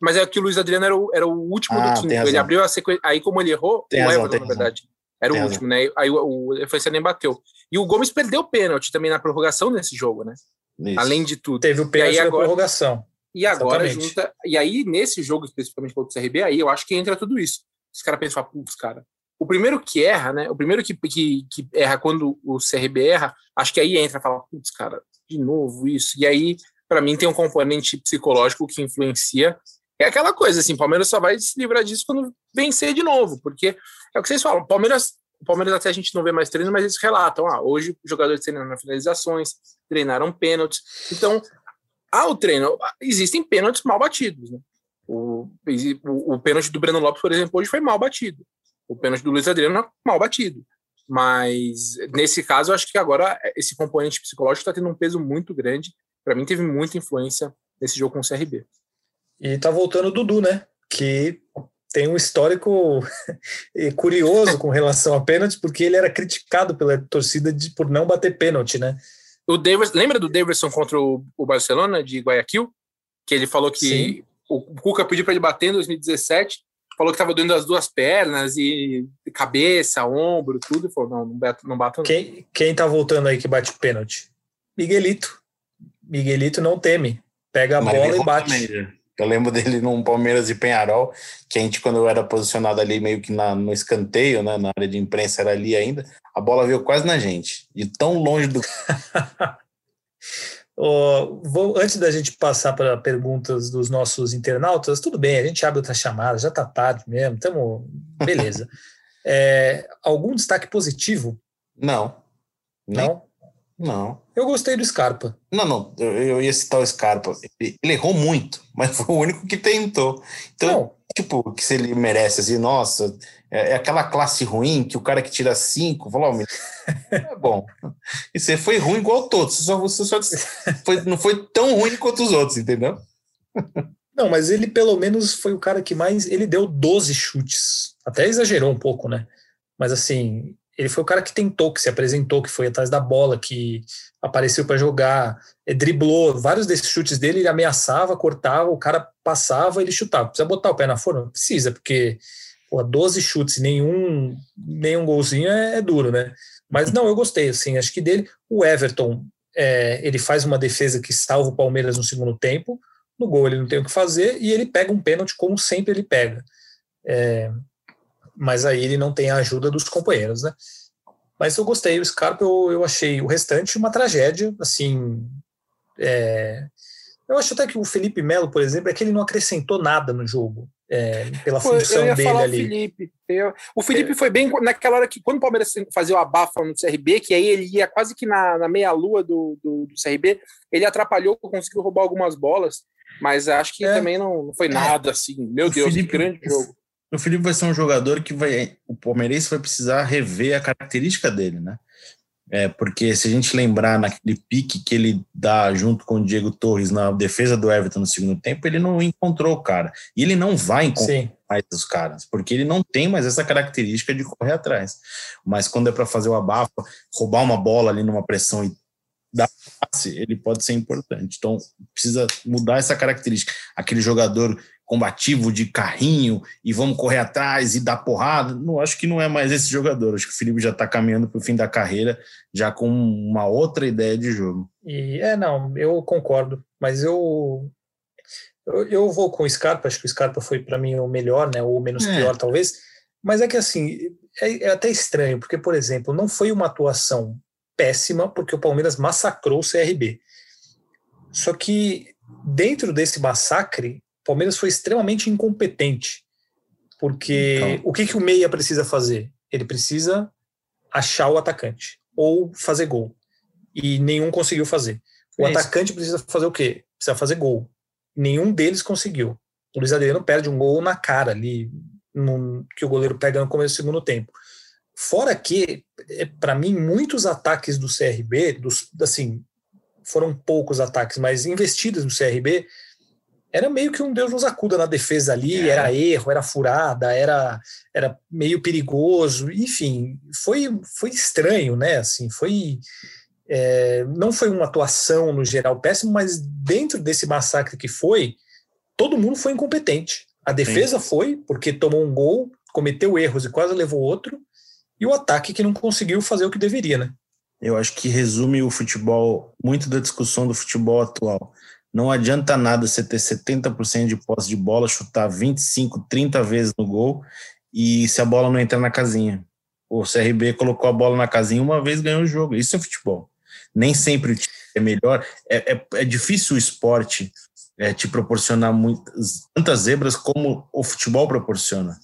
Mas é que o Luiz Adriano era o, era o último Ah, do time. Ele razão. abriu a sequência. Aí, como ele errou, Tem o razão, Everton, na razão. verdade. Era Tem o razão. último, né? Aí o, o defensa nem bateu. E o Gomes perdeu o pênalti também na prorrogação nesse jogo, né? Isso. além de tudo. Teve o pênalti agora- prorrogação. E agora Exatamente. junta. E aí, nesse jogo especificamente contra o CRB, aí eu acho que entra tudo isso. Os caras pensam, ah, putz, cara. O primeiro que erra, né? O primeiro que, que, que erra quando o CRB erra, acho que aí entra e fala, putz, cara, de novo isso. E aí, para mim, tem um componente psicológico que influencia. É aquela coisa, assim, Palmeiras só vai se livrar disso quando vencer de novo, porque é o que vocês falam, o Palmeiras, Palmeiras até a gente não vê mais treino, mas eles relatam, ah, hoje jogadores treinaram finalizações, treinaram pênaltis. Então, ao treino, existem pênaltis mal batidos. Né? O, o, o pênalti do Breno Lopes, por exemplo, hoje foi mal batido. O pênalti do Luiz Adriano é mal batido. Mas nesse caso, eu acho que agora esse componente psicológico está tendo um peso muito grande. Para mim, teve muita influência nesse jogo com o CRB. E tá voltando o Dudu, né? Que tem um histórico curioso com relação a pênalti, porque ele era criticado pela torcida de, por não bater pênalti, né? O Davis, lembra do Davidson contra o, o Barcelona de Guayaquil? Que ele falou que Sim. o, o Cuca pediu para ele bater em 2017, falou que estava doendo as duas pernas e cabeça, ombro, tudo, e falou: não, não bato, não bato não. Quem, quem tá voltando aí que bate pênalti? Miguelito. Miguelito não teme. Pega a Mas bola e bate. também, né? Eu lembro dele num Palmeiras e Penharol, que a gente, quando eu era posicionado ali meio que na, no escanteio, né, na área de imprensa era ali ainda, a bola veio quase na gente, de tão longe do. Ó, vou, antes da gente passar para perguntas dos nossos internautas, tudo bem, a gente abre outra chamada, já tá tarde mesmo, tamo, beleza. É, algum destaque positivo? Não. Não? Não. Eu gostei do Scarpa. Não, não, eu, eu ia citar o Scarpa. Ele, ele errou muito, mas foi o único que tentou. Então, Não, tipo, que se ele merece, assim, nossa, é, é aquela classe ruim que o cara que tira cinco falou, "Ó, é bom. E você foi ruim igual todos, só você só foi, não foi tão ruim quanto os outros, entendeu? não, mas ele pelo menos foi o cara que mais. Ele deu 12 chutes. Até exagerou um pouco, né? Mas assim, ele foi o cara que tentou, que se apresentou, que foi atrás da bola, que apareceu para jogar, eh, driblou. Vários desses chutes dele, ele ameaçava, cortava, o cara passava, ele chutava. Precisa botar o pé na forma? Precisa, porque pô, 12 chutes nenhum, nenhum golzinho é, é duro, né? Mas não, eu gostei, assim, acho que dele. O Everton, é, ele faz uma defesa que salva o Palmeiras no segundo tempo. No gol ele não tem o que fazer e ele pega um pênalti como sempre ele pega. É, mas aí ele não tem a ajuda dos companheiros, né? Mas eu gostei, o Scarpa eu, eu achei o restante uma tragédia, assim. é, eu acho até que o Felipe Melo, por exemplo, é que ele não acrescentou nada no jogo, é, pela Pô, eu função ia dele falar o ali. Felipe. Eu- o Felipe foi bem naquela hora que, quando o Palmeiras fazia o abafa no CRB, que aí ele ia quase que na, na meia-lua do, do, do CRB, ele atrapalhou, conseguiu roubar algumas bolas, mas acho que É. também não, não foi nada assim. Meu O Deus, Felipe- que grande jogo. O Felipe vai ser um jogador que vai. O Palmeirense vai precisar rever a característica dele, né? É, porque se a gente lembrar naquele pique que ele dá junto com o Diego Torres na defesa do Everton no segundo tempo, ele não encontrou o cara. E ele não vai encontrar Sim, mais os caras, porque ele não tem mais essa característica de correr atrás. Mas quando é para fazer o abafa, roubar uma bola ali numa pressão e dar passe, ele pode ser importante. Então precisa mudar essa característica. Aquele jogador combativo de carrinho e vamos correr atrás e dar porrada. Não acho que não é mais esse jogador. Acho que o Felipe já está caminhando para o fim da carreira já com uma outra ideia de jogo. E é, não, eu concordo, mas eu eu, eu vou com o Scarpa, acho que o Scarpa foi para mim o melhor, né, ou o menos É. pior talvez, mas é que assim, é, é até estranho, porque por exemplo, não foi uma atuação péssima, porque o Palmeiras massacrou o CRB. Só que dentro desse massacre, Palmeiras foi extremamente incompetente. Porque Então. o que, que o meia precisa fazer? Ele precisa achar o atacante ou fazer gol. E nenhum conseguiu fazer. O É atacante precisa fazer o quê? Precisa fazer gol. Nenhum deles conseguiu. O Luiz Adriano perde um gol na cara ali, no- que o goleiro pega no começo do segundo tempo. Fora que, para mim, muitos ataques do CRB, dos, assim, foram poucos ataques, mas investidas no CRB, era meio que um Deus nos acuda na defesa ali, É. era erro, era furada, era, era meio perigoso, enfim, foi, foi estranho, né? Assim, foi. é, não foi uma atuação no geral péssima, mas dentro desse massacre que foi, todo mundo foi incompetente. A defesa foi, porque tomou um gol, cometeu erros e quase levou outro, e o ataque que não conseguiu fazer o que deveria, né? eu acho que resume o futebol, muito da discussão do futebol atual. Não adianta nada você ter 70% de posse de bola, chutar 25, 30 vezes no gol e se a bola não entrar na casinha. O CRB colocou a bola na casinha uma vez ganhou o jogo. Isso é futebol. Nem sempre o time é melhor. É, é, é difícil o esporte é, te proporcionar muitas, tantas zebras como o futebol proporciona.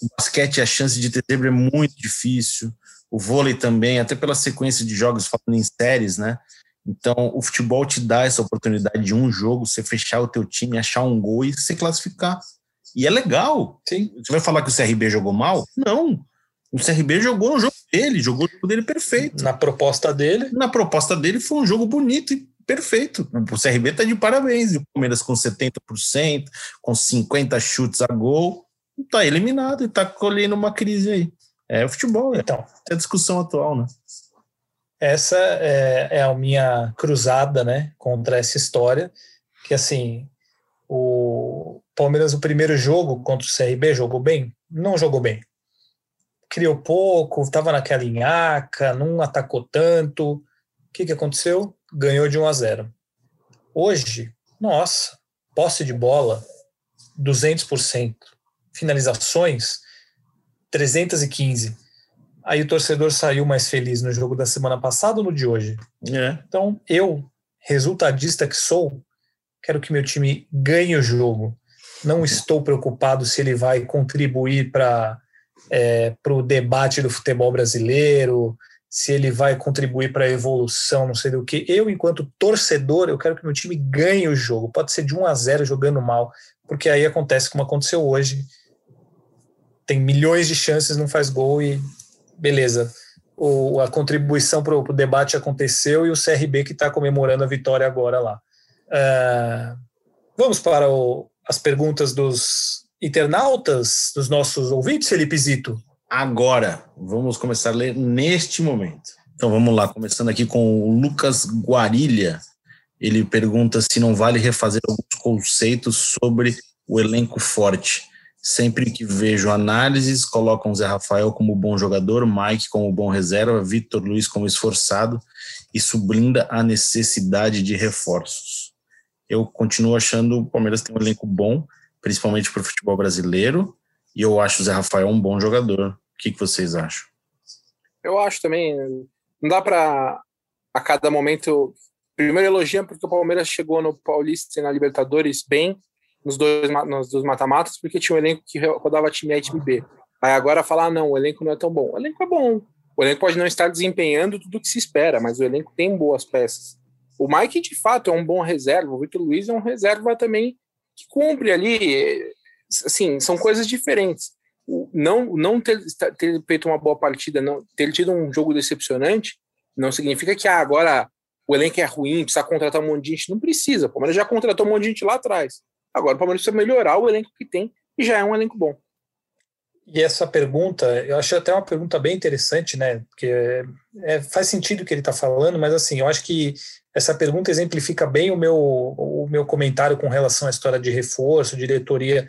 O basquete, a chance de ter zebra é muito difícil. O vôlei também, até pela sequência de jogos falando em séries, né? Então, o futebol te dá essa oportunidade de um jogo, você fechar o teu time, achar um gol e se classificar. E é legal. Sim. Você vai falar que o CRB jogou mal? Não. O CRB jogou no jogo dele, jogou o jogo dele perfeito. Na proposta dele? Na proposta dele foi um jogo bonito e perfeito. O CRB está de parabéns. E o Palmeiras com 70%, com 50 chutes a gol, está eliminado e está colhendo uma crise aí. É o futebol, é. então. É a discussão atual, né? Essa é, é a minha cruzada, né, contra essa história, que assim, o Palmeiras, o primeiro jogo contra o CRB, jogou bem? Não jogou bem. Criou pouco, estava naquela linhaca, não atacou tanto. O que, que aconteceu? ganhou de 1 a 0. Hoje, nossa, posse de bola 200%, finalizações 315. Aí o torcedor saiu mais feliz no jogo da semana passada ou no de hoje? É. Então, eu, resultadista que sou, quero que meu time ganhe o jogo. Não estou preocupado se ele vai contribuir para é, o debate do futebol brasileiro, se ele vai contribuir para a evolução, não sei do que. Eu, enquanto torcedor, eu quero que meu time ganhe o jogo. Pode ser de 1 a 0 jogando mal, porque aí acontece como aconteceu hoje. Tem milhões de chances, não faz gol e beleza. O, a contribuição para o debate aconteceu e o CRB que está comemorando a vitória agora lá. Uh, vamos para o, as perguntas dos internautas, dos nossos ouvintes, Felipe Zito agora. Vamos começar a ler neste momento. Então vamos lá, começando aqui com o Lucas Guarilha. Ele pergunta se não vale refazer alguns conceitos sobre o elenco forte. Sempre que vejo análises, colocam Zé Rafael como bom jogador, Mike como bom reserva, Vitor Luiz como esforçado. Isso blinda a necessidade de reforços. Eu continuo achando o Palmeiras tem um elenco bom, principalmente para o futebol brasileiro, e eu acho o Zé Rafael um bom jogador. O que, que vocês acham? Eu acho também. Não dá para a cada momento. Primeiro elogia porque o Palmeiras chegou no Paulista e na Libertadores bem nos dois nos dois mata-matas, porque tinha um elenco que rodava time A e time B. Aí agora falar, ah, não, o elenco não é tão bom. O elenco é bom. O elenco pode não estar desempenhando tudo o que se espera, mas o elenco tem boas peças. O Mike, de fato, é um bom reserva. O Vitor Luiz é um reserva também que cumpre ali. Assim, são coisas diferentes não, não ter, ter feito uma boa partida, não ter tido um jogo decepcionante, não significa que ah, agora o elenco é ruim, precisa contratar um monte de gente. Não precisa. O Palmeiras já contratou um monte de gente lá atrás. Agora o Palmeiras precisa melhorar o elenco que tem e já é um elenco bom. E essa pergunta, eu acho até uma pergunta bem interessante, né? Porque é, é, faz sentido o que ele está falando, mas assim, eu acho que essa pergunta exemplifica bem o meu, o meu comentário com relação à história de reforço, diretoria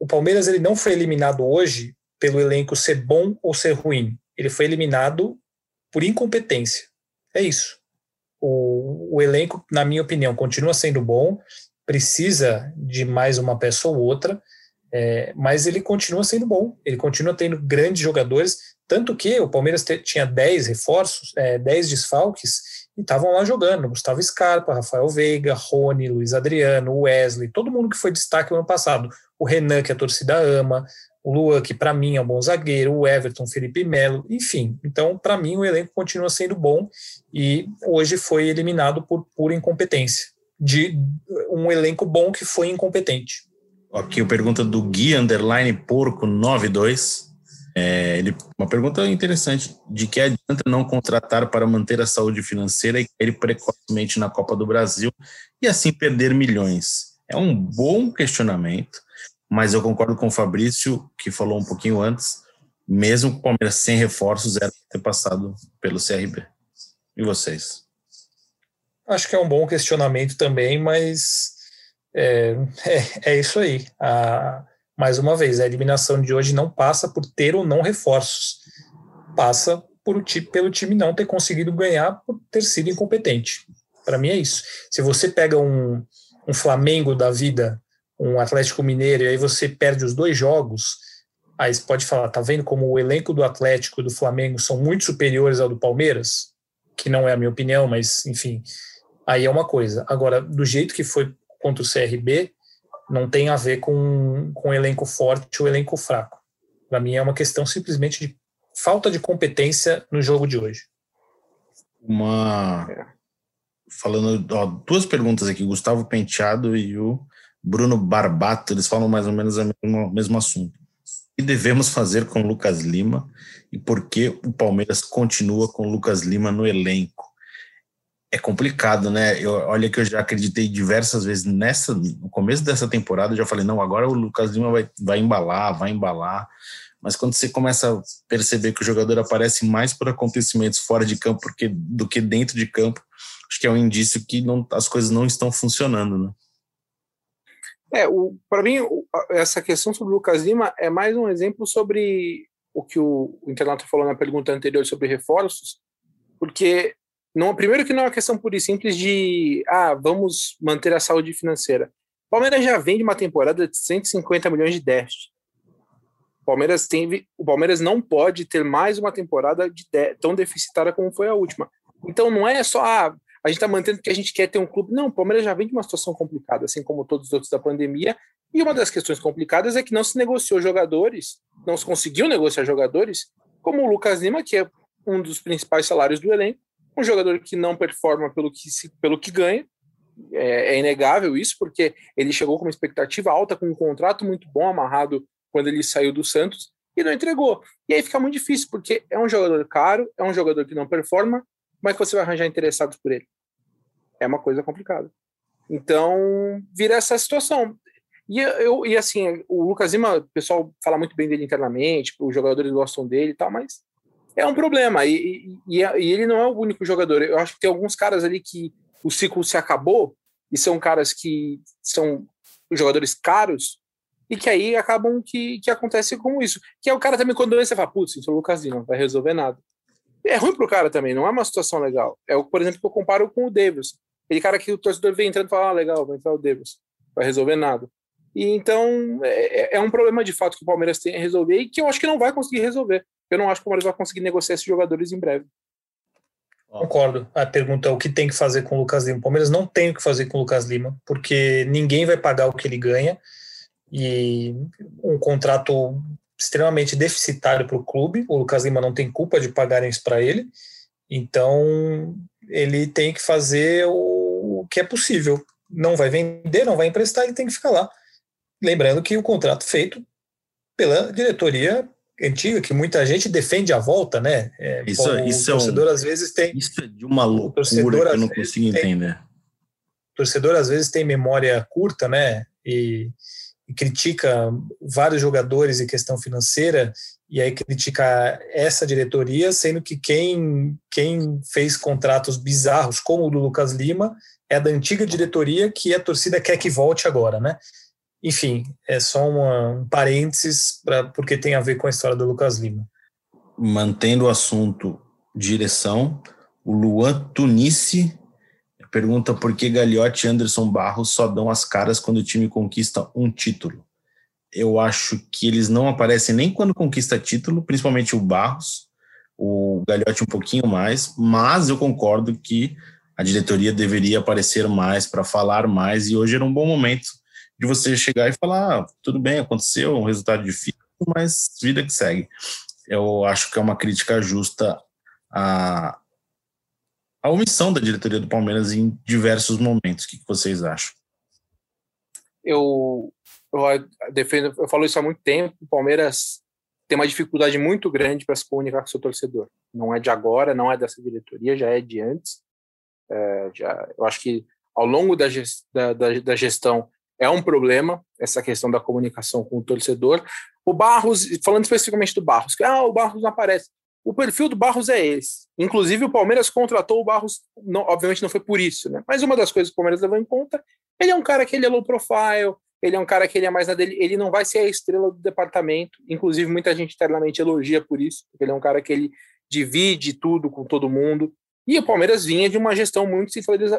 o Palmeiras ele não foi eliminado hoje pelo elenco ser bom ou ser ruim. Ele foi eliminado por incompetência. É isso. O, o elenco, na minha opinião, continua sendo bom, precisa de mais uma peça ou outra, é, mas ele continua sendo bom. Ele continua tendo grandes jogadores, tanto que o Palmeiras tinha 10 reforços, é, 10 desfalques, e estavam lá jogando. Gustavo Scarpa, Rafael Veiga, Rony, Luiz Adriano, Wesley, todo mundo que foi destaque no ano passado o Renan, que a torcida ama, o Luan, que para mim é um bom zagueiro, o Everton, Felipe Melo, enfim. Então, para mim, o elenco continua sendo bom e hoje foi eliminado por pura incompetência. De um elenco bom que foi incompetente. Aqui a pergunta do Gui Underline Porco 92. É, ele, uma pergunta interessante: de que adianta não contratar para manter a saúde financeira e cair precocemente na Copa do Brasil e assim perder milhões? É um bom questionamento mas eu concordo com o Fabrício, que falou um pouquinho antes, mesmo o Palmeiras sem reforços, era ter passado pelo CRB. E vocês? Acho que é um bom questionamento também, mas é, é, é isso aí. A, mais uma vez, a eliminação de hoje não passa por ter ou não reforços, passa por, pelo time não ter conseguido ganhar por ter sido incompetente. Para mim é isso. Se você pega um, um Flamengo da vida, um Atlético Mineiro, e aí você perde os dois jogos, aí você pode falar, tá vendo como o elenco do Atlético e do Flamengo são muito superiores ao do Palmeiras? Que não é a minha opinião, mas enfim, aí é uma coisa. Agora, do jeito que foi contra o CRB, não tem a ver com, com elenco forte ou elenco fraco. Para mim é uma questão simplesmente de falta de competência no jogo de hoje. Uma. Falando, ó, duas perguntas aqui, Gustavo Penteado e o Bruno Barbato, eles falam mais ou menos o mesmo, mesmo assunto. O que devemos fazer com Lucas Lima e por que o Palmeiras continua com Lucas Lima no elenco? É complicado, né? Eu, olha que eu já acreditei diversas vezes nessa, no começo dessa temporada, eu já falei, não, agora o Lucas Lima vai, vai embalar, vai embalar. Mas quando você começa a perceber que o jogador aparece mais por acontecimentos fora de campo porque, do que dentro de campo, acho que é um indício que não, as coisas não estão funcionando, né? É, para mim, essa questão sobre o Lucas Lima é mais um exemplo sobre o que o, o internauta falou na pergunta anterior sobre reforços, porque não, primeiro que não é uma questão pura e simples de ah, vamos manter a saúde financeira. Palmeiras já vem de uma temporada de 150 milhões de déficit. O Palmeiras tem, o Palmeiras não pode ter mais uma temporada de, tão deficitária como foi a última. Então não é só ah, a gente está mantendo porque a gente quer ter um clube. Não, o Palmeiras já vem de uma situação complicada, assim como todos os outros da pandemia. E uma das questões complicadas é que não se negociou jogadores, não se conseguiu negociar jogadores, como o Lucas Lima, que é um dos principais salários do elenco, um jogador que não performa pelo que, se, pelo que ganha. É, é inegável isso, porque ele chegou com uma expectativa alta, com um contrato muito bom amarrado quando ele saiu do Santos e não entregou. E aí fica muito difícil, porque é um jogador caro, é um jogador que não performa, é que você vai arranjar interessados por ele? É uma coisa complicada. Então, vira essa situação. E, eu, e assim, o Lucas Lima, o pessoal fala muito bem dele internamente, os jogadores gostam dele e tal, mas é um problema. E, e, e, ele não é o único jogador. Eu acho que tem alguns caras ali que o ciclo se acabou e são caras que são jogadores caros e que aí acabam que, que acontece com isso. Que é o cara também, quando você fala, putz, é o Lucas não vai resolver nada é ruim pro cara também, não é uma situação legal. É o, por exemplo, que eu comparo com o Davis. Aquele cara que o torcedor vem entrando e fala, ah, legal, vai entrar o Davis. Vai resolver nada. E então é, é, é, um problema de fato que o Palmeiras tem a resolver e que eu acho que não vai conseguir resolver. Eu não acho que o Palmeiras vai conseguir negociar esses jogadores em breve. Concordo. A pergunta é o que tem que fazer com o Lucas Lima. O Palmeiras não tem o que fazer com o Lucas Lima, porque ninguém vai pagar o que ele ganha e um contrato extremamente deficitário para o clube. O Lucas Lima não tem culpa de pagarem isso para ele. Então, ele tem que fazer o que é possível. Não vai vender, não vai emprestar, ele tem que ficar lá. Lembrando que o contrato feito pela diretoria antiga, que muita gente defende a volta, né? É, isso, o isso torcedor é um, às vezes tem. Isso é de uma loucura que eu não consigo entender. o torcedor às vezes tem memória curta, né? E e critica vários jogadores e questão financeira, e aí critica essa diretoria, sendo que quem, quem fez contratos bizarros, como o do Lucas Lima, é da antiga diretoria que a torcida quer que volte agora, né? Enfim, é só uma, um parênteses pra, porque tem a ver com a história do Lucas Lima. Mantendo o assunto direção, o Luan Tunice pergunta por que Gagliotti e Anderson Barros só dão as caras quando o time conquista um título. Eu acho que eles não aparecem nem quando conquista título, principalmente o Barros, o Gagliotti um pouquinho mais, mas eu concordo que a diretoria deveria aparecer mais para falar mais e hoje era um bom momento de você chegar e falar, ah, tudo bem, aconteceu, um resultado difícil, mas vida que segue. Eu acho que é uma crítica justa a, a omissão da diretoria do Palmeiras em diversos momentos. O que vocês acham? Eu, eu defendo, eu falo isso há muito tempo. O Palmeiras tem uma dificuldade muito grande para se comunicar com seu torcedor. Não é de agora, não é dessa diretoria, já é de antes. É, já, eu acho que ao longo da, da, da, da gestão é um problema essa questão da comunicação com o torcedor. O Barros, falando especificamente do Barros, que ah, o Barros não aparece. O perfil do Barros é esse. Inclusive, o Palmeiras contratou o Barros, não, obviamente não foi por isso, né? Mas uma das coisas que o Palmeiras levou em conta, ele é um cara que ele é low profile, ele é um cara que ele é mais dele, ele não vai ser a estrela do departamento. Inclusive, muita gente internamente elogia por isso, porque ele é um cara que ele, divide tudo com todo mundo. E o Palmeiras vinha de uma gestão muito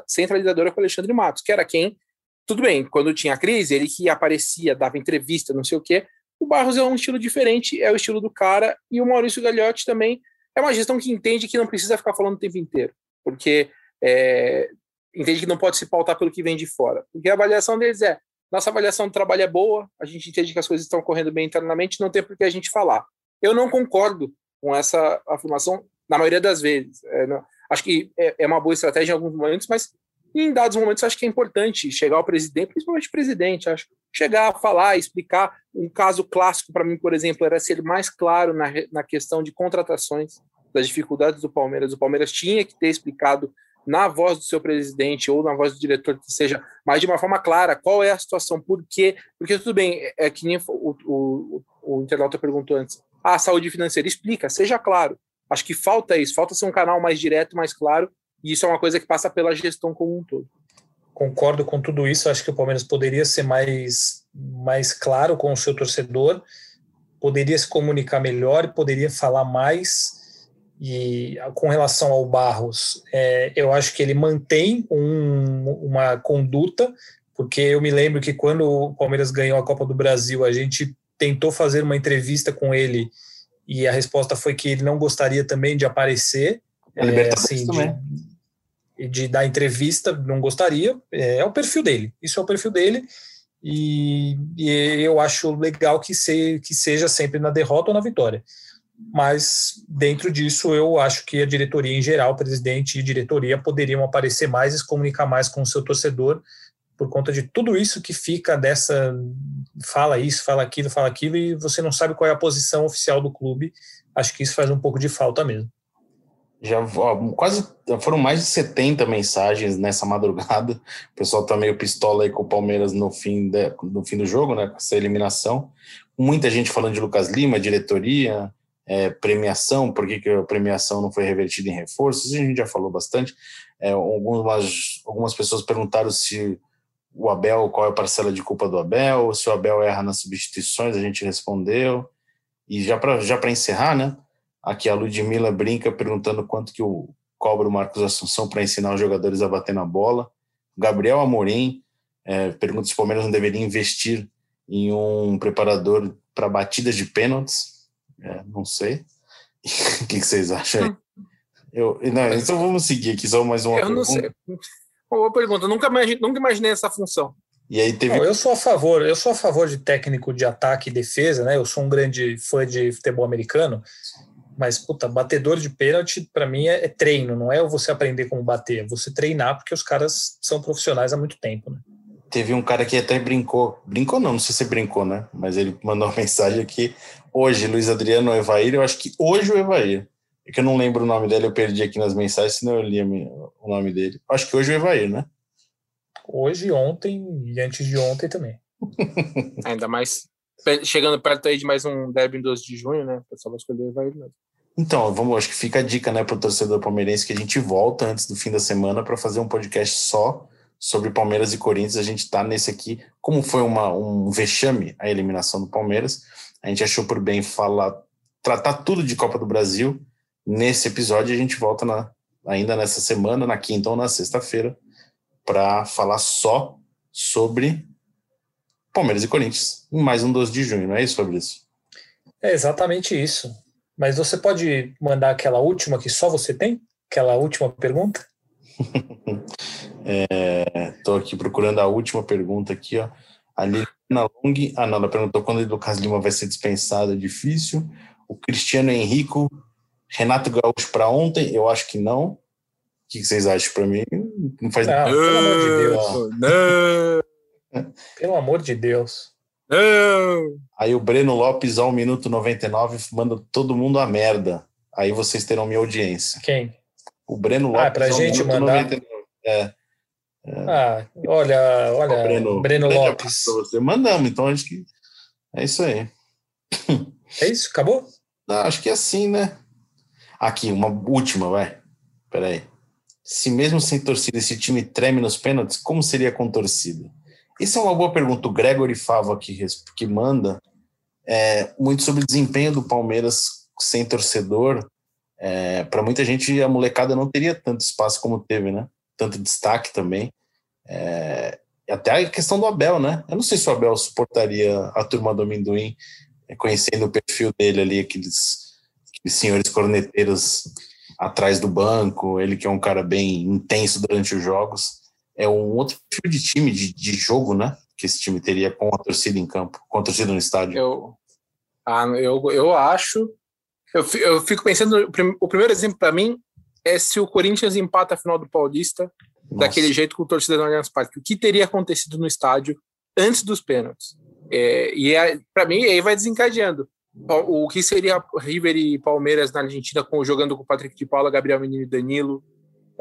centralizadora com o Alexandre Matos, que era quem, tudo bem, quando tinha crise, ele que aparecia, dava entrevista, não sei o quê. O Barros é um estilo diferente, é o estilo do cara, e o Maurício Gagliotti também é uma gestão que entende que não precisa ficar falando o tempo inteiro, porque é, entende que não pode se pautar pelo que vem de fora. Porque a avaliação deles é: nossa avaliação do trabalho é boa, a gente entende que as coisas estão correndo bem internamente, não tem por que a gente falar. Eu não concordo com essa afirmação na maioria das vezes. É, não, acho que é, é, uma boa estratégia em alguns momentos, mas em dados momentos acho que é importante chegar ao presidente, principalmente o presidente, acho, chegar a falar, explicar. Um caso clássico para mim, por exemplo, era ser mais claro na, na questão de contratações, das dificuldades do Palmeiras. O Palmeiras tinha que ter explicado na voz do seu presidente ou na voz do diretor, que seja, mas de uma forma clara, qual é a situação, por quê? Porque tudo bem, é que nem o, o, o internauta perguntou antes, ah, saúde financeira, explica, seja claro. Acho que falta isso, falta ser um canal mais direto, mais claro, e isso é uma coisa que passa pela gestão como um todo. Concordo com tudo isso, acho que o Palmeiras poderia ser mais, mais claro com o seu torcedor, poderia se comunicar melhor, poderia falar mais, e com relação ao Barros, é, eu acho que ele mantém um, uma conduta, porque eu me lembro que quando o Palmeiras ganhou a Copa do Brasil, a gente tentou fazer uma entrevista com ele e a resposta foi que ele não gostaria também de aparecer, é, assim, de, de, dar entrevista, não gostaria. É, é, o perfil dele, isso é o perfil dele. E, e eu acho legal que, se, que seja sempre na derrota ou na vitória mas dentro disso eu acho que a diretoria em geral, presidente e diretoria poderiam aparecer mais e se comunicar mais com o seu torcedor por conta de tudo isso que fica dessa fala isso, fala aquilo, fala aquilo e você não sabe qual é a posição oficial do clube. Acho que isso faz um pouco de falta mesmo. Já ó, quase foram mais de 70 mensagens nessa madrugada. O pessoal tá meio pistola aí com o Palmeiras no fim, de, no fim do jogo, né? Com essa eliminação. Muita gente falando de Lucas Lima, diretoria, é, premiação, por que, que a premiação não foi revertida em reforços, a gente já falou bastante. É, algumas, algumas pessoas perguntaram se o Abel, qual é a parcela de culpa do Abel, se o Abel erra nas substituições, a gente respondeu. E já para já encerrar, né? Aqui a Ludmilla brinca perguntando quanto que o cobra o Marcos Assunção para ensinar os jogadores a bater na bola. Gabriel Amorim é, pergunta se o Palmeiras não deveria investir em um preparador para batidas de pênaltis. É, não sei. o que, que, vocês acham aí? Eu, não, então vamos seguir aqui, só mais uma eu pergunta. não sei. Boa pergunta, nunca imaginei, nunca imaginei essa função. E aí teve... Não, eu sou a favor, eu sou a favor de técnico de ataque e defesa, né? Eu sou um grande fã de futebol americano, mas puta, batedor de pênalti para mim é, é, treino, não é você aprender como bater, é você treinar porque os caras são profissionais há muito tempo, né? Teve um cara que até brincou, brincou não, não sei se brincou, né? Mas ele mandou uma mensagem aqui hoje, Luiz Adriano Evair, eu acho que hoje o Evair. É que eu não lembro o nome dele, eu perdi aqui nas mensagens, senão eu li o nome dele. Acho que hoje o Evair, né? Hoje, ontem e antes de ontem também. Ainda mais chegando perto aí de mais um derby em 12 de junho, né? O pessoal vai escolher o Evair mesmo. Então, vamos, acho que fica a dica, né, para o torcedor palmeirense que a gente volta antes do fim da semana para fazer um podcast só sobre Palmeiras e Corinthians. A gente está nesse aqui, como foi uma, um vexame a eliminação do Palmeiras, a gente achou por bem falar, tratar tudo de Copa do Brasil nesse episódio. A gente volta na, ainda nessa semana, na quinta ou na sexta-feira, para falar só sobre Palmeiras e Corinthians, em mais um 12 de junho, não é isso, Fabrício? É exatamente isso. Mas você pode mandar aquela última que só você tem? Aquela última pergunta? Estou é, aqui procurando a última pergunta aqui, ó. A Liliana Long, ah não, ela perguntou quando o Lucas Lima vai ser dispensado, é difícil. O Cristiano Henrico, Renato Gaúcho para ontem, eu acho que não. O que vocês acham para mim? Não faz não, Pelo amor de Deus. Não. Pelo amor de Deus. Não. Aí o Breno Lopes, ao minuto 99, manda todo mundo a merda. Aí vocês terão minha audiência. Quem? O Breno Lopes. Ah, pra gente mandar. 99. É. Ah, olha, olha, Breno, Breno Lopes. Você. Mandamos, então acho que é isso aí. É isso? Acabou? Não, acho que é assim, né? Aqui, uma última, vai. Peraí. Se mesmo sem torcida esse time treme nos pênaltis, como seria com torcida? Isso é uma boa pergunta. O Gregory Fava que, que manda é, muito sobre o desempenho do Palmeiras sem torcedor. É, para muita gente, a molecada não teria tanto espaço como teve, né? Tanto destaque também. É, até a questão do Abel, né? Eu não sei se o Abel suportaria a turma do amendoim, é, conhecendo o perfil dele ali, aqueles, aqueles senhores corneteiros atrás do banco, ele que é um cara bem intenso durante os jogos. É um outro tipo de time, de, de jogo, né? Que esse time teria com a torcida em campo, com a torcida no estádio. Eu, ah, eu, eu acho. Eu, eu fico pensando, o primeiro exemplo para mim é se o Corinthians empata a final do Paulista nossa. daquele jeito com o torcedor no Allianz Parque. O que teria acontecido no estádio antes dos pênaltis? É, e é, para mim, aí vai desencadeando. O que seria River e Palmeiras na Argentina com, jogando com o Patrick de Paula, Gabriel Menino e Danilo?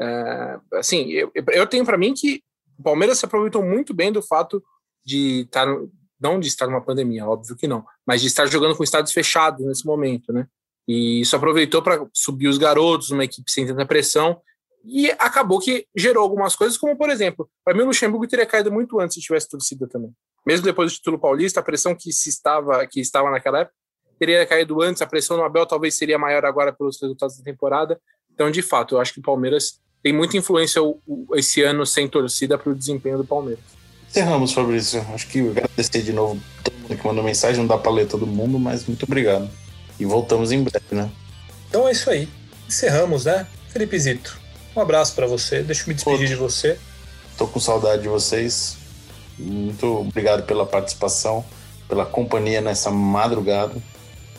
É, assim, eu, eu tenho para mim que o Palmeiras se aproveitou muito bem do fato de estar, não de estar numa pandemia, óbvio que não, mas de estar jogando com estádios fechados nesse momento, né? E isso aproveitou para subir os garotos, uma equipe sem tanta pressão, e acabou que gerou algumas coisas, como por exemplo, para mim o Luxemburgo teria caído muito antes se tivesse torcida também. Mesmo depois do título paulista, a pressão que se estava que estava naquela época teria caído antes, a pressão no Abel talvez seria maior agora pelos resultados da temporada. Então, de fato, eu acho que o Palmeiras tem muita influência esse ano sem torcida para o desempenho do Palmeiras. Encerramos, Fabrício. Acho que agradecer de novo todo mundo que mandou mensagem, não dá para ler todo mundo, mas muito obrigado. E voltamos em breve, né? Então é isso aí. Encerramos, né? Felipe Zito. Um abraço para você. Deixa eu me despedir Outro. de você. Tô com saudade de vocês. Muito obrigado pela participação, pela companhia nessa madrugada.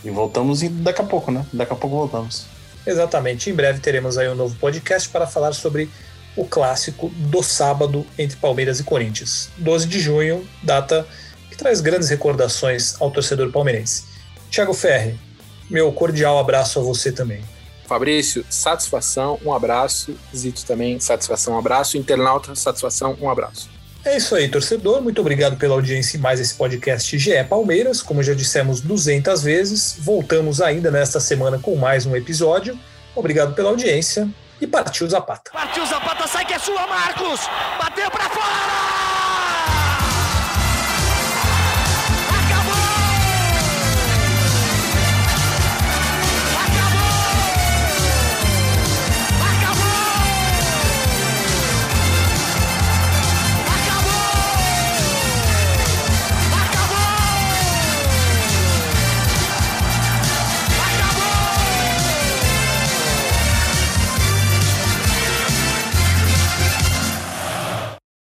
E voltamos e daqui a pouco, né? Daqui a pouco voltamos. Exatamente. Em breve teremos aí um novo podcast para falar sobre o clássico do sábado entre Palmeiras e Corinthians. 12 de junho, data que traz grandes recordações ao torcedor palmeirense. Thiago Ferri, meu cordial abraço a você também. Fabrício, satisfação, um abraço. Zito também, satisfação, um abraço. Internauta, satisfação, um abraço. É isso aí, torcedor. Muito obrigado pela audiência em mais esse podcast GE Palmeiras. Como já dissemos 200 vezes, voltamos ainda nesta semana com mais um episódio. Obrigado pela audiência e partiu Zapata. Partiu Zapata, sai que é sua, Marcos! Bateu para fora!